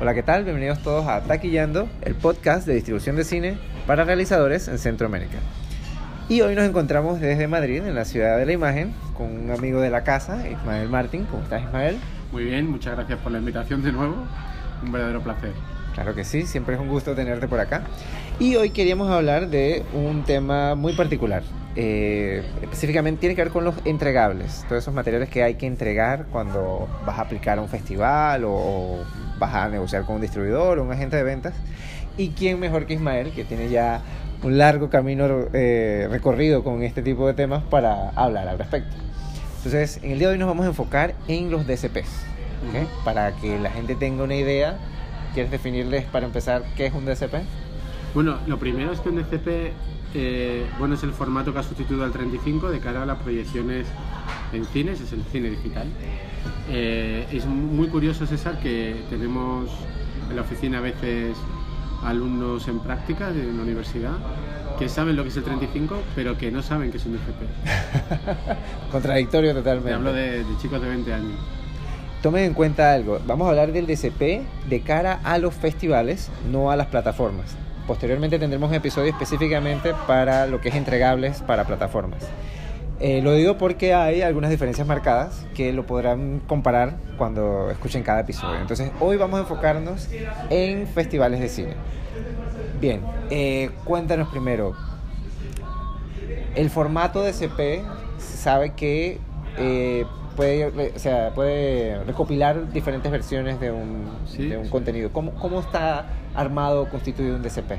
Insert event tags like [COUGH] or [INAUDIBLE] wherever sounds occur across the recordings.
Hola, ¿qué tal? Bienvenidos todos a Taquillando, el podcast de distribución de cine para realizadores en Centroamérica. Y hoy nos encontramos desde Madrid, en la ciudad de la imagen, con un amigo de la casa, Ismael Martín. ¿Cómo estás, Ismael? Muy bien, muchas gracias por la invitación de nuevo. Un verdadero placer. Claro que sí, siempre es un gusto tenerte por acá. Y hoy queríamos hablar de un tema muy particular. Eh, específicamente tiene que ver con los entregables, todos esos materiales que hay que entregar cuando vas a aplicar a un festival o, o vas a negociar con un distribuidor o un agente de ventas. Y quién mejor que Ismael, que tiene ya un largo camino eh, recorrido con este tipo de temas para hablar al respecto. Entonces, en el día de hoy nos vamos a enfocar en los DCPs, ¿okay? para que la gente tenga una idea. ¿Quieres definirles para empezar qué es un DCP? Bueno, lo primero es que un DCP eh, bueno, es el formato que ha sustituido al 35 de cara a las proyecciones en cines, es el cine digital. Eh, es muy curioso, César, que tenemos en la oficina a veces alumnos en práctica de la universidad que saben lo que es el 35, pero que no saben que es un DCP. [LAUGHS] Contradictorio totalmente. Te hablo de, de chicos de 20 años. Tomen en cuenta algo, vamos a hablar del DCP de cara a los festivales, no a las plataformas. Posteriormente tendremos un episodio específicamente para lo que es entregables para plataformas. Eh, lo digo porque hay algunas diferencias marcadas que lo podrán comparar cuando escuchen cada episodio. Entonces, hoy vamos a enfocarnos en festivales de cine. Bien, eh, cuéntanos primero. El formato de CP sabe que eh, puede, o sea, puede recopilar diferentes versiones de un, Sí, de un sí. contenido. ¿Cómo, ¿Cómo está armado o constituido un DCP?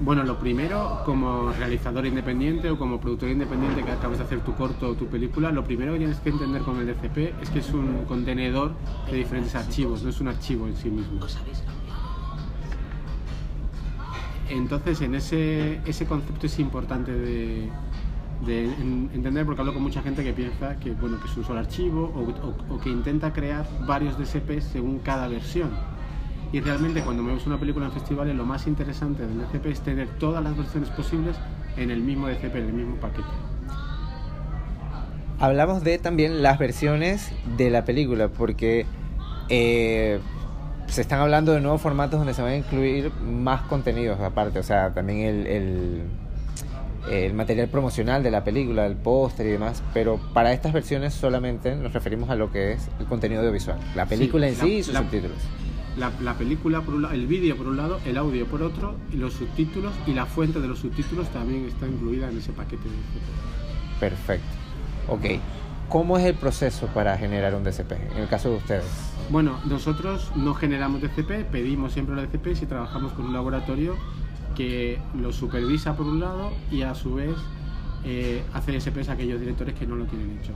Bueno, lo primero, como realizador independiente o como productor independiente que acabas de hacer tu corto o tu película, lo primero que tienes que entender con el DCP es que es un contenedor de diferentes archivos, no es un archivo en sí mismo. Entonces, en ese, ese concepto es importante de, de en- entender, porque hablo con mucha gente que piensa que, bueno, que es un solo archivo o, o- o que intenta crear varios DCPs según cada versión. Y realmente cuando vemos una película en festivales, lo más interesante del DCP es tener todas las versiones posibles en el mismo DCP, en el mismo paquete. Hablamos de también las versiones de la película, porque eh, se están hablando de nuevos formatos donde se van a incluir más contenidos aparte, o sea, también el, el, el material promocional de la película, el póster y demás, pero para estas versiones solamente nos referimos a lo que es el contenido audiovisual, la película en la- sí y sus la- subtítulos. La, la película por un lado, el vídeo por un lado, el audio por otro, y los subtítulos y la fuente de los subtítulos también está incluida en ese paquete de DCP. Perfecto. Ok. ¿Cómo es el proceso para generar un DCP? En el caso de ustedes. Bueno, nosotros no generamos DCP, pedimos siempre los DCPs y trabajamos con un laboratorio que los supervisa por un lado y a su vez eh, hace DCPs a aquellos directores que no lo tienen hecho.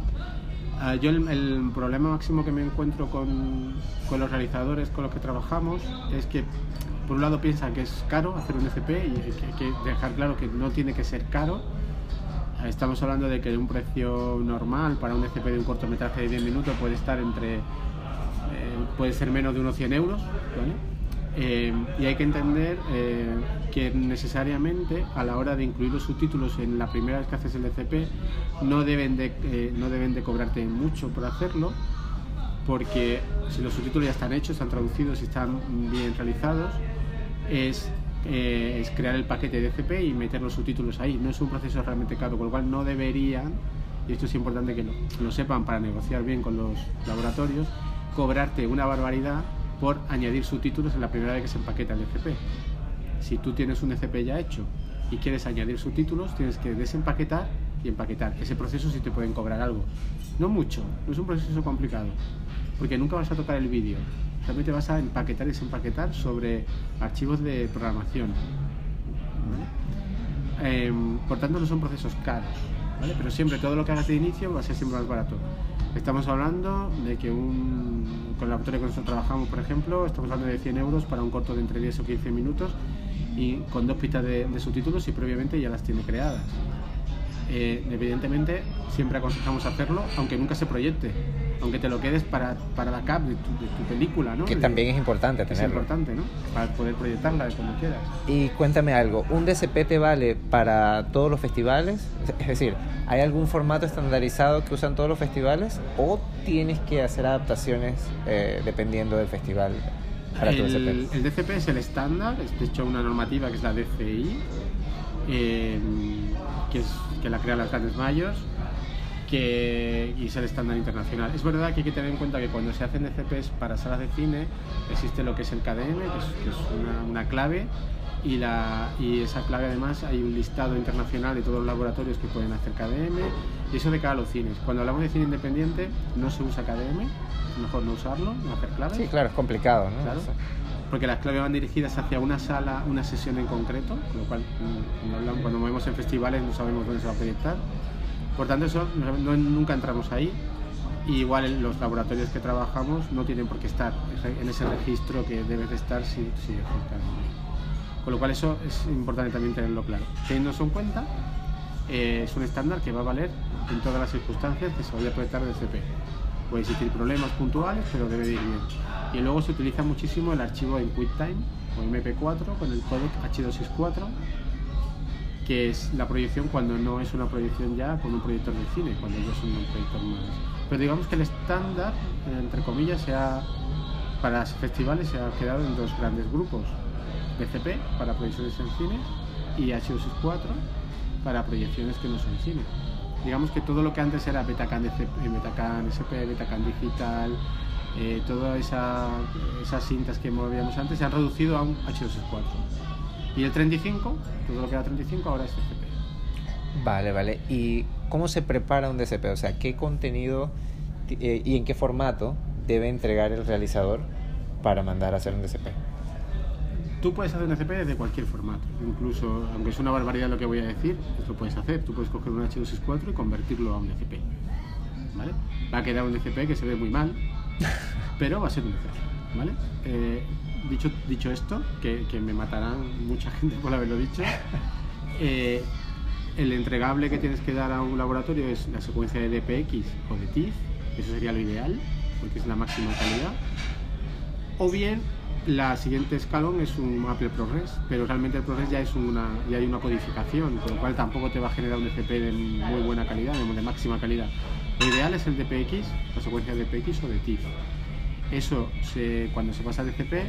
Ah, yo el, problema máximo que me encuentro con, con los realizadores con los que trabajamos es que por un lado piensan que es caro hacer un DCP y hay que dejar claro que no tiene que ser caro. Ah, Estamos hablando de que un precio normal para un DCP de un cortometraje de 10 minutos puede estar entre eh, puede ser menos de unos 100 euros, ¿vale? Eh, y hay que entender eh, que necesariamente a la hora de incluir los subtítulos en la primera vez que haces el DCP no deben de, eh, no deben de cobrarte mucho por hacerlo, porque si los subtítulos ya están hechos, están traducidos y están bien realizados, es, es crear el paquete de DCP y meter los subtítulos ahí. No es un proceso realmente caro, con lo cual no deberían, y esto es importante que lo, lo sepan para negociar bien con los laboratorios, cobrarte una barbaridad por añadir subtítulos en la primera vez que se empaqueta el DCP. Si tú tienes un DCP ya hecho y quieres añadir subtítulos, tienes que desempaquetar y empaquetar. Ese proceso sí te pueden cobrar algo. No mucho, no es un proceso complicado, porque nunca vas a tocar el vídeo. Realmente vas a empaquetar y desempaquetar sobre archivos de programación. Em, por tanto, no son procesos caros, pero siempre todo lo que hagas de inicio va a ser siempre más barato. Estamos hablando de que un, con el laboratorio que nosotros trabajamos, por ejemplo, estamos hablando de 100 euros para un corto de entre 10 o 15 minutos y con dos pistas de, de subtítulos y previamente ya las tiene creadas. Eh, evidentemente, siempre aconsejamos hacerlo, aunque nunca se proyecte, aunque te lo quedes para, para la cap de tu, de tu película, ¿no? Que De- también es importante es tenerlo. importante, ¿no? Para poder proyectarla como quieras. Y cuéntame algo, ¿un DCP te vale para todos los festivales? Es decir, ¿hay algún formato estandarizado que usan todos los festivales o tienes que hacer adaptaciones eh, dependiendo del festival? para tu el, DCP? el DCP es el estándar, es de hecho una normativa que es la DCI, eh, que, es, que la crean las grandes mayors, que y es el estándar internacional. Es verdad que hay que tener en cuenta que cuando se hacen DCPs para salas de cine existe lo que es el KDM, que es, que es una, una clave, y, la, y esa clave además hay un listado internacional de todos los laboratorios que pueden hacer KDM, y eso de cara a los cines. Cuando hablamos de cine independiente no se usa KDM, es mejor no usarlo, no hacer claves. Sí, claro, es complicado, ¿no? Claro. Porque las claves van dirigidas hacia una sala, una sesión en concreto, con lo cual mm, cuando movemos en festivales no sabemos dónde se va a proyectar. Por tanto, eso no- nunca entramos ahí. Y igual los laboratorios que trabajamos no tienen por qué estar en ese registro que debes de estar si, si. Con lo cual eso es importante también tenerlo claro. Teniendo eso en cuenta, eh, es un estándar que va a valer en todas las circunstancias que se vaya a proyectar del CP. Puede existir problemas puntuales, pero debe de ir bien. Y luego se utiliza muchísimo el archivo en QuickTime o MP4 con el codec H264, que es la proyección cuando no es una proyección ya con un proyector de cine, cuando ya es un proyector más. Pero digamos que el estándar, entre comillas, se ha, para festivales se ha quedado en dos grandes grupos. DCP para proyecciones en cine y H264 para proyecciones que no son cine. Digamos que todo lo que antes era Betacam, DCP, eh, Betacam SP, Betacam Digital, eh, todas esa, esas cintas que movíamos antes se han reducido a un H264. Y el 35, todo lo que era 35 ahora es DCP. Vale, vale. ¿Y cómo se prepara un DCP? O sea, ¿qué contenido eh, y en qué formato debe entregar el realizador para mandar a hacer un DCP? Tú puedes hacer un DCP desde cualquier formato, incluso, aunque es una barbaridad lo que voy a decir, pues lo puedes hacer. Tú puedes coger un H264 y convertirlo a un DCP. ¿Vale? Va a quedar un DCP que se ve muy mal, [LAUGHS] pero va a ser un DCP. ¿Vale? Eh, dicho, dicho esto, que, que me matarán mucha [LAUGHS] gente por haberlo dicho, [LAUGHS] eh, el entregable que tienes que dar a un laboratorio es la secuencia de DPX o de TIFF, eso sería lo ideal, porque es la máxima calidad. O bien la siguiente escalón es un Apple ProRes, pero realmente el ProRes ya es una ya hay una codificación, con lo cual tampoco te va a generar un DCP de muy buena calidad, de, máxima calidad. Lo ideal es el DPX, la secuencia de DPX o de TIFF. Eso se- cuando se pasa al DCP,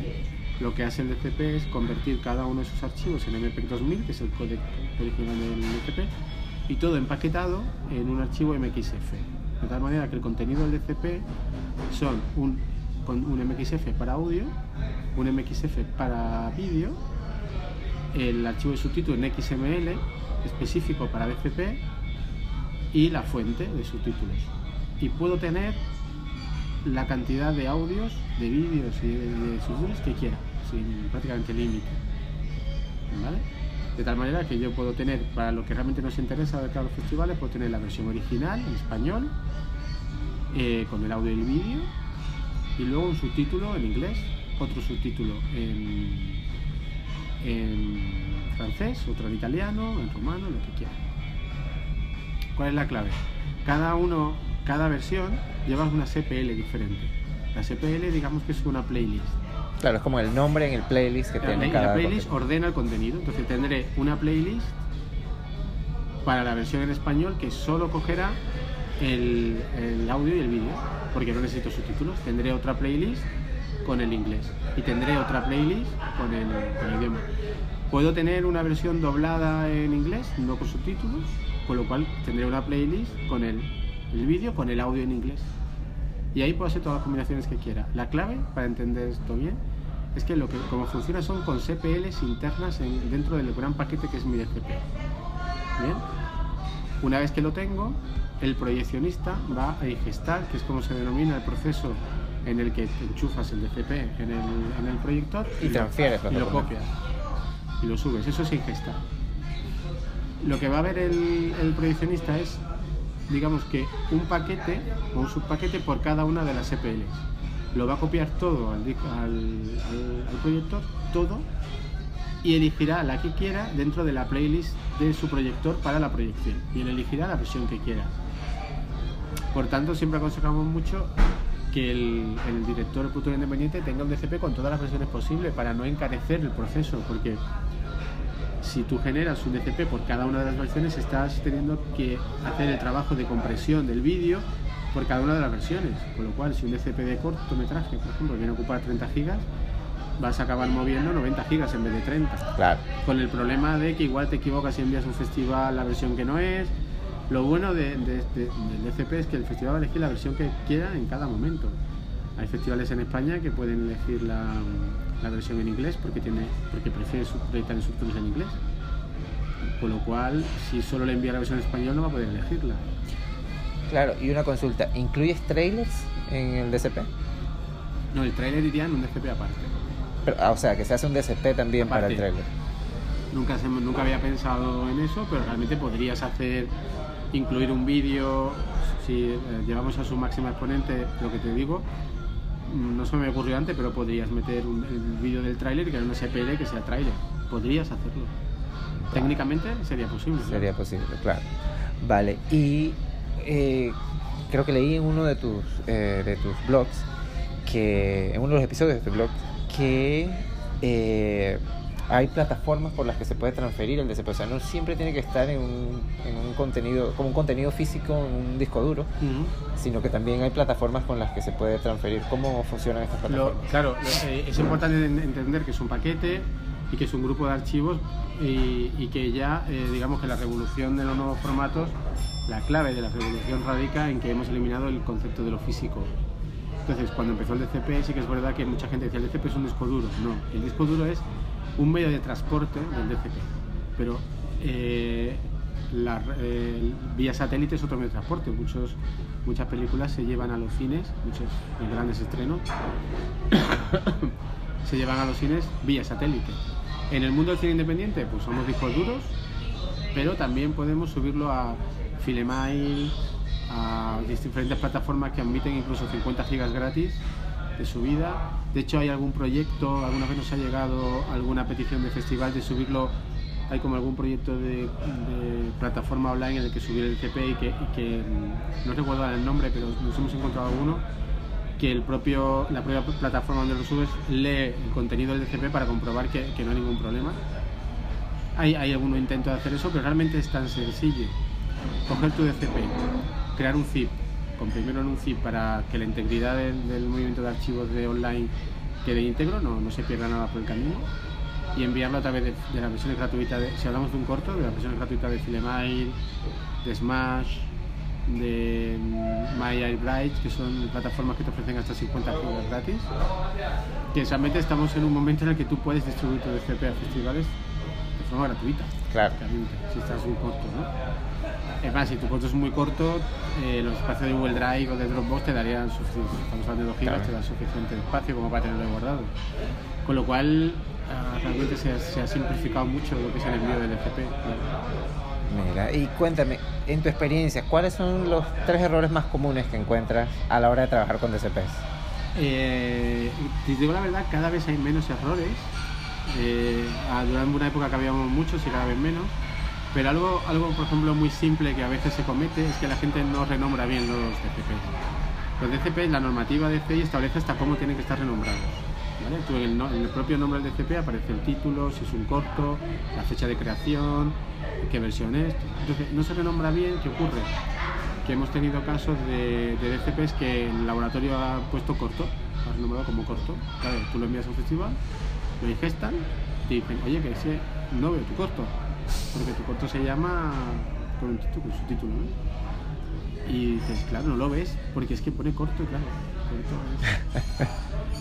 lo que hace el DCP es convertir cada uno de sus archivos en MPEG 2000, que es el códec original del DCP, y todo empaquetado en un archivo MXF. De tal manera que el contenido del DCP son un, con un MXF para audio, un MXF para vídeo, el archivo de subtítulo en XML específico para DCP y la fuente de subtítulos. Y puedo tener la cantidad de audios, de vídeos y de, subtítulos que quiera, sin prácticamente límite. ¿Vale? De tal manera que yo puedo tener, para lo que realmente nos interesa de cada festivales, puedo tener la versión original en español, eh, con el audio y el vídeo, y luego un subtítulo en inglés, otro subtítulo en, en francés, otro en italiano, en rumano, lo que quiera. ¿Cuál es la clave? Cada uno, cada versión lleva una CPL diferente. La CPL digamos que es una playlist. Claro, es como el nombre en el playlist que La, tiene play- cada la playlist contenido. ordena el contenido. Entonces tendré una playlist para la versión en español que solo cogerá el, el audio y el vídeo, porque no necesito subtítulos. Tendré otra playlist con el inglés y tendré otra playlist con el, con el idioma. Puedo tener una versión doblada en inglés, no con subtítulos, con lo cual tendré una playlist con el, el vídeo, con el audio en inglés. Y ahí puedo hacer todas las combinaciones que quiera. La clave para entender esto bien es que lo que como funciona son con CPLs internas en- dentro del gran paquete que es mi DCP. Bien. Una vez que lo tengo, el proyeccionista va a ingestar, que es como se denomina el proceso en el que te enchufas el DCP en el, en el proyector Y lo- transfieres y lo copias y lo subes. Eso es ingestar. Lo que va a ver el, el proyeccionista es, digamos que un paquete o un subpaquete por cada una de las CPLs. Lo va a copiar todo al, al, proyector, todo, y elegirá la que quiera dentro de la playlist de su proyector para la proyección. Y él elegirá la versión que quiera. Por tanto, siempre aconsejamos mucho que el, el director de productor independiente tenga un DCP con todas las versiones posibles para no encarecer el proceso, porque si tú generas un DCP por cada una de las versiones, estás teniendo que hacer el trabajo de compresión del vídeo por cada una de las versiones. Con lo cual, si un DCP de cortometraje, por ejemplo, viene a ocupar 30 gigas, vas a acabar moviendo 90 gigas en vez de 30. Claro. Con el problema de que igual te equivocas y envías un festival la versión que no es. Lo bueno de, de- de- del FP es que el festival va a elegir la versión que quiera en cada momento. Hay festivales en España que pueden elegir la, la versión en inglés porque, tiene, porque prefiere sub- proyectar en inglés. Con lo cual, si solo le envía la versión en español, no va a poder elegirla. Claro, y una consulta, ¿incluyes trailers en el DCP? No, el trailer iría en un DCP aparte. Pero, ah, o sea, que se hace un DCP también para el trailer. Nunca, se- nunca había pensado en eso, pero realmente podrías hacer, incluir un vídeo, si eh, llevamos a su máxima exponente, lo que te digo, no se me ocurrió antes, pero podrías meter un, el vídeo del tráiler que era un SPL que sea tráiler. Podrías hacerlo. Técnicamente sería posible. ¿no? Sería posible, claro. Vale, y eh, creo que leí en uno de tus, eh, de tus blogs, que en uno de los episodios de tu blog, que eh, hay plataformas por las que se puede transferir el DCP. O sea, no siempre tiene que estar en un, en un contenido, como un contenido físico en un disco duro, Ujú. sino que también hay plataformas con las que se puede transferir. ¿Cómo funcionan estas Lo- plataformas? claro, lo- eh, es importante en- entender que es un paquete y que es un grupo de archivos y, y que ya, eh, digamos que la revolución de los nuevos formatos, la clave de la revolución radica en que hemos eliminado el concepto de lo físico. Entonces, cuando empezó el DCP, sí que es verdad que mucha gente decía el DCP es un disco duro. No, el disco duro es un medio de transporte del DCP. Pero eh, la, eh, vía satélite es otro medio de transporte. Muchos, muchas películas se llevan a los cines, muchos grandes estrenos, [COUGHS] se llevan a los cines vía satélite. En el mundo del cine independiente, pues somos discos duros, pero también podemos subirlo a Filemail, a diferentes plataformas que admiten incluso 50 gigas gratis de subida. De hecho, hay algún proyecto, alguna vez nos ha llegado alguna petición de festival de subirlo. Hay como algún proyecto de, plataforma online en el que subir el CP y que, y que, mm, no recuerdo el nombre, pero nos hemos encontrado alguno que el propio, la propia plataforma donde lo subes lee el contenido del DCP para comprobar que, no hay ningún problema. Hay, hay algún intento de hacer eso, pero realmente es tan sencillo. Coger tu DCP, crear un zip, comprimirlo en un zip para que la integridad del, del movimiento de archivos de online quede íntegro, no, no se pierda nada por el camino, y enviarlo a través de, de las versiones gratuitas, de, si hablamos de un corto, de las versiones gratuitas de Filemail, de Smash, de mm, My Airbright, que son plataformas que te ofrecen hasta 50 gigas gratis. Que realmente estamos en un momento en el que tú puedes distribuir tu DCP a festivales de forma gratuita. Claro. Si estás muy corto, ¿no? Es más, si tu corto es muy corto, eh, los espacios de Google Drive o de Dropbox te darían suficiente. Estamos hablando de 2 gigas, Claro. te da suficiente espacio como para tenerlo guardado. Con lo cual, ah, realmente se ha, se ha simplificado mucho lo que es el envío del DCP. Mira, y cuéntame, en tu experiencia, ¿cuáles son los tres errores más comunes que encuentras a la hora de trabajar con DCPs? Eh, te digo la verdad, cada vez hay menos errores. Eh, durante una época que habíamos muchos y cada vez menos. Pero algo, algo, por ejemplo, muy simple que a veces se comete es que la gente no renombra bien los DCP. Los DCP, la normativa de establece hasta cómo tienen que estar renombrados. Tú en, el, propio nombre del DCP aparece el título, si es un corto, la fecha de creación, qué versión es. Entonces, no se renombra bien, ¿qué ocurre? que hemos tenido casos de, de DCPs que el laboratorio ha puesto corto, ha renombrado como corto. Tú lo envías a un festival, lo ingestan, te dicen, oye, que ese no veo tu corto, porque tu corto se llama con un título, con su título, ¿no? Y dices, claro, no lo ves, porque es que pone corto, claro. corto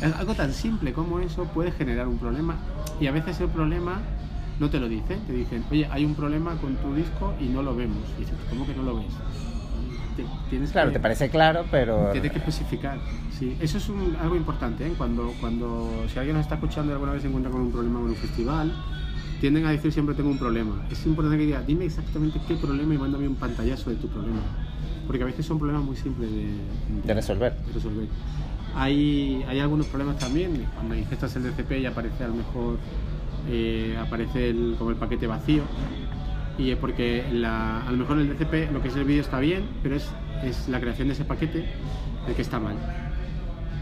es- [LAUGHS] es algo tan simple como eso puede generar un problema y a veces el problema no te lo dicen, te dicen, oye, hay un problema con tu disco y no lo vemos. Y dices, ¿cómo que no lo ves? Te- tienes Claro, que, te parece claro, pero... Tienes que especificar. Sí, eso es un- algo importante, ¿eh? Cuando, cuando, si alguien nos está escuchando y alguna vez se encuentra con un problema en un festival, tienden a decir siempre tengo un problema. Es importante que diga, dime exactamente qué problema y mándame un pantallazo de tu problema. Porque a veces son problemas muy simples de, De resolver. de resolver. Hay, hay algunos problemas también, cuando ingestas el DCP y aparece a lo mejor eh, aparece el- como el paquete vacío y es porque la- a lo mejor el DCP lo que es el vídeo está bien, pero es, es la creación de ese paquete el que está mal.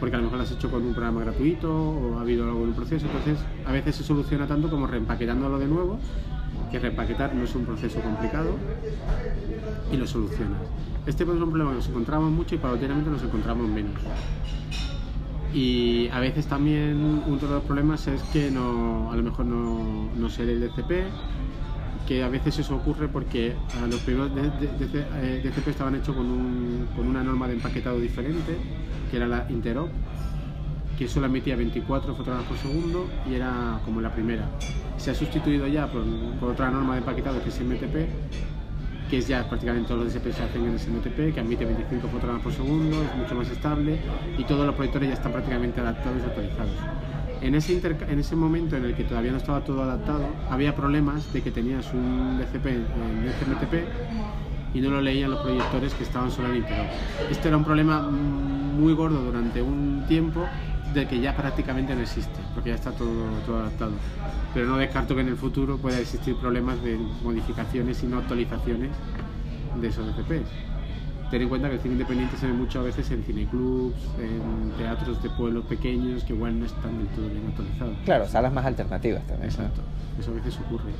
Porque a lo mejor lo has hecho con un programa gratuito o ha habido algo en un proceso, entonces a veces se soluciona tanto como reempaquetándolo de nuevo, que reempaquetar no es un proceso complicado y lo solucionas. Este pues, es un problema que nos encontramos mucho y paulatinamente nos encontramos menos. Y a veces también uno de los problemas es que no, a lo mejor no, no se el DCP, que a veces eso ocurre porque a los primeros DCP eh, estaban hechos con, un, con una norma de empaquetado diferente, que era la Interop, que solo emitía 24 fotogramas por segundo y era como la primera. Se ha sustituido ya por, por otra norma de empaquetado que es MTP, que es ya prácticamente todos los DSP se hacen en SMTP, que admite 25 fotogramas por segundo, es mucho más estable y todos los proyectores ya están prácticamente adaptados y actualizados. En ese, en ese momento en el que todavía no estaba todo adaptado, había problemas de que tenías un DCP en SMTP y no lo leían los proyectores que estaban solo en. Este era un problema muy gordo durante un tiempo de que ya prácticamente no existe, porque ya está todo, todo adaptado. Pero no descarto que en el futuro pueda existir problemas de modificaciones y no actualizaciones de esos DCPs. Ten en cuenta que el cine independiente se ve mucho a veces en cineclubs, en teatros de pueblos pequeños que igual no están del todo bien actualizados. Claro, salas más alternativas también. Exacto, eso a veces ocurre.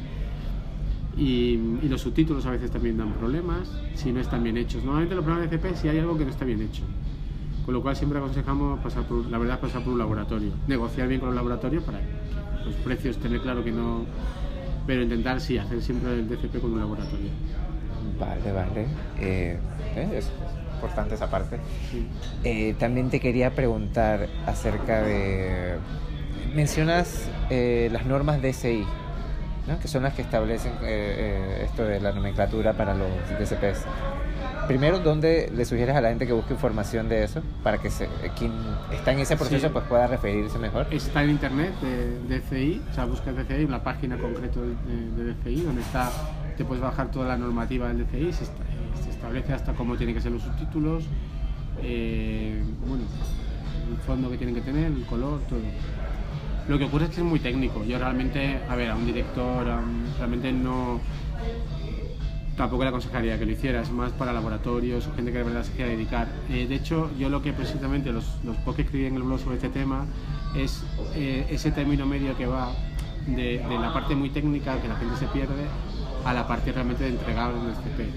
Y, y, los subtítulos a veces también dan problemas si no están bien hechos. Normalmente los problemas de DCP si hay algo que no está bien hecho. Con lo cual siempre aconsejamos pasar por, la verdad, pasar por un laboratorio. Negociar bien con los laboratorios para los precios tener claro que no... Pero intentar sí, hacer siempre el DCP con un laboratorio. Vale, vale. Eh, ¿eh? es importante esa parte. Eh, también te quería preguntar acerca de... Mencionas las normas DSI, ¿no? que son las que establecen esto de la nomenclatura para los DCPs primero, ¿dónde le sugieres a la gente que busque información de eso para que se, quien está en ese proceso pues pueda referirse mejor? Está en internet de DCI, o sea, busca DCI, la página concreta de, de, DCI, donde está, te puedes bajar toda la normativa del DCI, se, establece hasta cómo tienen que ser los subtítulos, eh, el fondo que tienen que tener, el color, todo. Lo que ocurre es que es muy técnico. Yo realmente, a ver, a un director, realmente no tampoco le aconsejaría que lo hiciera, es más para laboratorios gente que de verdad se quiera dedicar. Eh, de hecho, yo lo que precisamente los, los que escribí en el blog sobre este tema es eh, ese término medio que va de, la parte muy técnica que la gente se pierde a la parte realmente de entregable en el CP.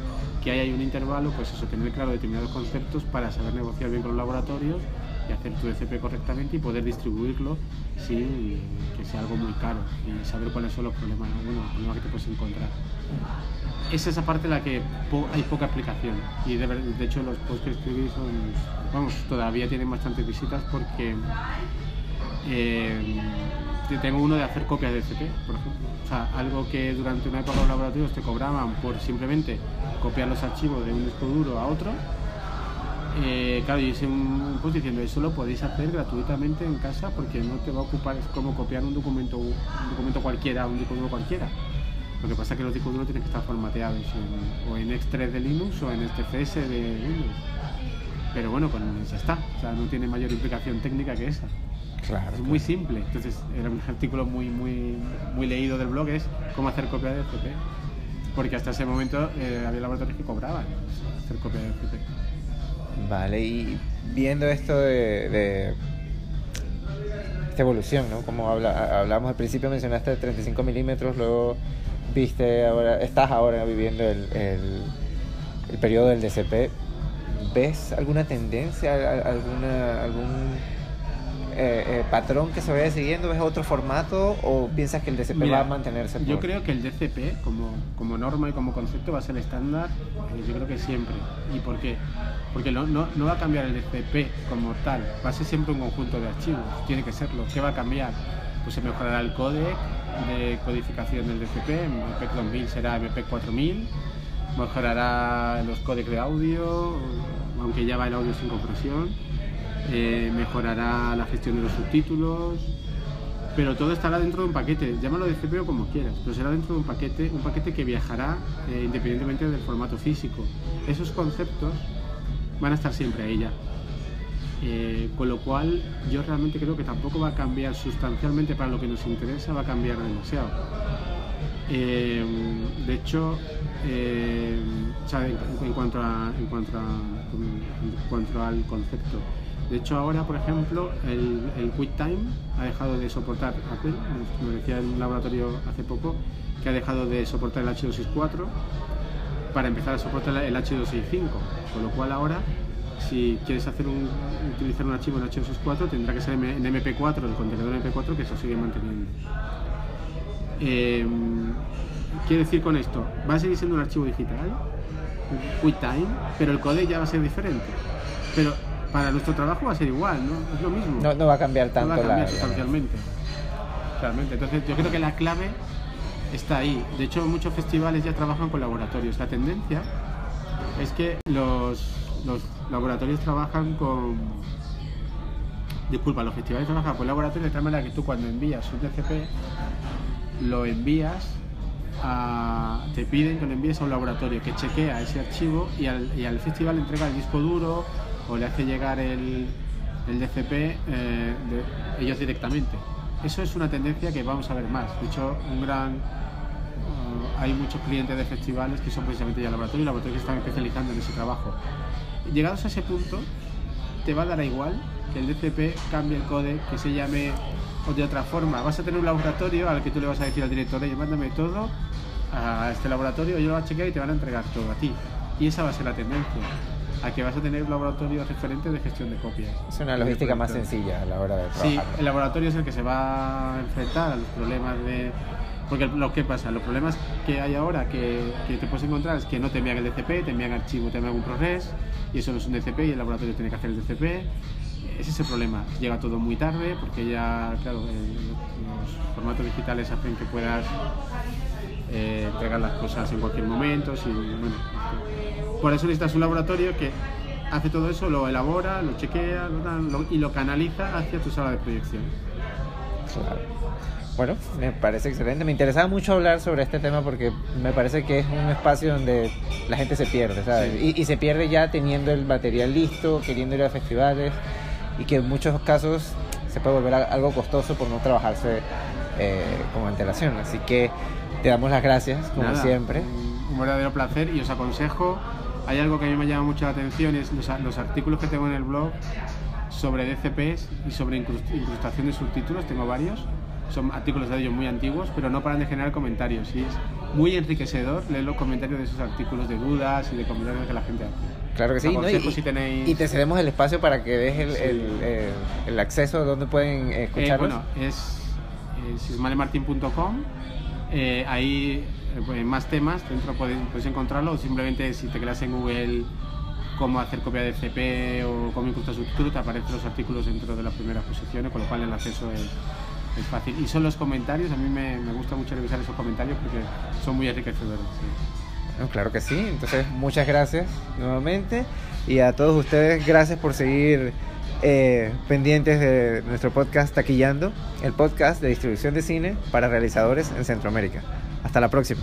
Que ahí hay un intervalo, pues eso, tener claro determinados conceptos para saber negociar bien con los laboratorios y hacer tu DCP correctamente y poder distribuirlo sin que sea algo muy caro y saber cuáles son los problemas, bueno, los que te puedes encontrar es esa parte en la que hay poca aplicación y de, hecho los posts que escribí son, vamos, todavía tienen bastantes visitas porque eh, tengo uno de hacer copias de FP, por ejemplo. O sea, algo que durante una época los laboratorios te cobraban por simplemente copiar los archivos de un disco duro a otro. Eh, claro, yo hice un post diciendo eso lo podéis hacer gratuitamente en casa porque no te va a ocupar, es como copiar un documento, un documento cualquiera, un disco duro cualquiera. Lo que pasa es que los discos duros tienen que estar formateados o en X3 de Linux o en STCS de Windows. Pero bueno, con ya está. O sea, no tiene mayor implicación técnica que esa. Claro, es muy simple. Entonces, era un artículo muy, muy, muy leído del blog, es cómo hacer copia de FP. Porque hasta ese momento eh, había laboratorios que cobraban hacer copia de FP. Vale, y viendo esto de, esta evolución, ¿no? Como habla, hablamos al principio, mencionaste de 35 milímetros, luego viste ahora, estás ahora viviendo el, el, periodo del DCP, ¿ves alguna tendencia, alguna, algún eh, eh, patrón que se vaya siguiendo? ¿Ves otro formato o piensas que el DCP va a mantenerse? Yo creo que el DCP como, como norma y como concepto va a ser estándar, eh, yo creo que siempre. ¿Y por qué? Porque no, no, no va a cambiar el DCP como tal, va a ser siempre un conjunto de archivos, tiene que serlo. ¿Qué va a cambiar? Pues se mejorará el codec, de codificación del DCP, MPEG 2000 será MP 4000, mejorará los códecs de audio, aunque ya va el audio sin compresión, eh, mejorará la gestión de los subtítulos, pero todo estará dentro de un paquete, llámalo DCP o como quieras, pero será dentro de un paquete, un paquete que viajará eh, independientemente del formato físico. Esos conceptos van a estar siempre ahí ya. Eh, con lo cual yo realmente creo que tampoco va a cambiar sustancialmente para lo que nos interesa, va a cambiar demasiado. De hecho, en, cuanto al concepto, de hecho ahora, por ejemplo, el, QuickTime ha dejado de soportar Apple, como decía en un laboratorio hace poco, que ha dejado de soportar el H264 para empezar a soportar el H265, con lo cual ahora si quieres hacer utilizar un archivo en H264 tendrá que ser en MP4, el contenedor MP4 que se sigue manteniendo. Eh, quiero decir con esto, va a seguir siendo un archivo digital, QuickTime, pero el codec ya va a ser diferente. Pero para nuestro trabajo va a ser igual, ¿no? Es lo mismo. No, no va a cambiar tanto no va a cambiar la- sustancialmente. Realmente. Entonces, yo creo que la clave está ahí. De hecho, muchos festivales ya trabajan con laboratorios. La tendencia es que los, los laboratorios trabajan con. Disculpa, los festivales trabajan con laboratorios de tal manera que tú cuando envías un TCP lo envías a, te piden que lo envíes a un laboratorio que chequea ese archivo y al, y al festival le entrega el disco duro o le hace llegar el, DCP eh, ellos directamente. Eso es una tendencia que vamos a ver más. De hecho, un gran eh, hay muchos clientes de festivales que son precisamente ya laboratorios, laboratorios que están especializando en ese trabajo. Llegados a ese punto, te va a dar igual que el DCP cambie el código, que se llame o de otra forma. Vas a tener un laboratorio al que tú le vas a decir al director, oye, mándame todo a este laboratorio, yo lo voy a chequear y te van a entregar todo a ti. Y esa va a ser la tendencia, a que vas a tener un laboratorio referente de gestión de copias. Es una logística más sencilla a la hora de Sí, el laboratorio es el que se va a enfrentar a los problemas de... Porque lo que pasa, los problemas que hay ahora que, que te puedes encontrar es que no te envían el DCP, te envían archivo, te envían un ProRes y eso no es un DCP y el laboratorio tiene que hacer el DCP. Ese es el problema. Llega todo muy tarde porque ya, claro, el- los formatos digitales hacen que puedas eh, entregar las cosas en cualquier momento. sin- bueno, por eso necesitas un laboratorio que hace todo eso, lo elabora, lo chequea lo y lo canaliza hacia tu sala de proyección. Claro. Bueno, me parece excelente. Me interesaba mucho hablar sobre este tema porque me parece que es un espacio donde la gente se pierde, ¿sabes? Sí. Y, y se pierde ya teniendo el material listo, queriendo ir a festivales y que en muchos casos se puede volver algo costoso por no trabajarse eh, con antelación. Así que te damos las gracias, como Nada, siempre. Un, verdadero placer y os aconsejo, hay algo que a mí me llama mucho la atención, es los, los artículos que tengo en el blog sobre DCPs y sobre incrust- incrustación de subtítulos, tengo varios. Son artículos de ellos muy antiguos, pero no paran de generar comentarios. Y es muy enriquecedor leer los comentarios de esos artículos de dudas y de comentarios que la gente hace. Claro que sí, ¿no? y, si tenéis- y te cedemos el espacio para que des el, Sí. el, el- el acceso donde pueden Eh, escucharlos. bueno, es eh, sismalemartin.com. Eh, ahí eh, más temas, dentro podéis, podéis encontrarlo. O simplemente si te creas en Google cómo hacer copia de CP o cómo incrustar subtítulos, te aparecen los artículos dentro de las primeras posiciones, con lo cual el acceso es, es fácil. Y son los comentarios, a mí me, me gusta mucho revisar esos comentarios porque son muy enriquecedores. sí. No, claro que sí. Entonces, muchas gracias nuevamente. Y a todos ustedes, gracias por seguir eh, pendientes de nuestro podcast Taquillando, el podcast de distribución de cine para realizadores en Centroamérica. Hasta la próxima.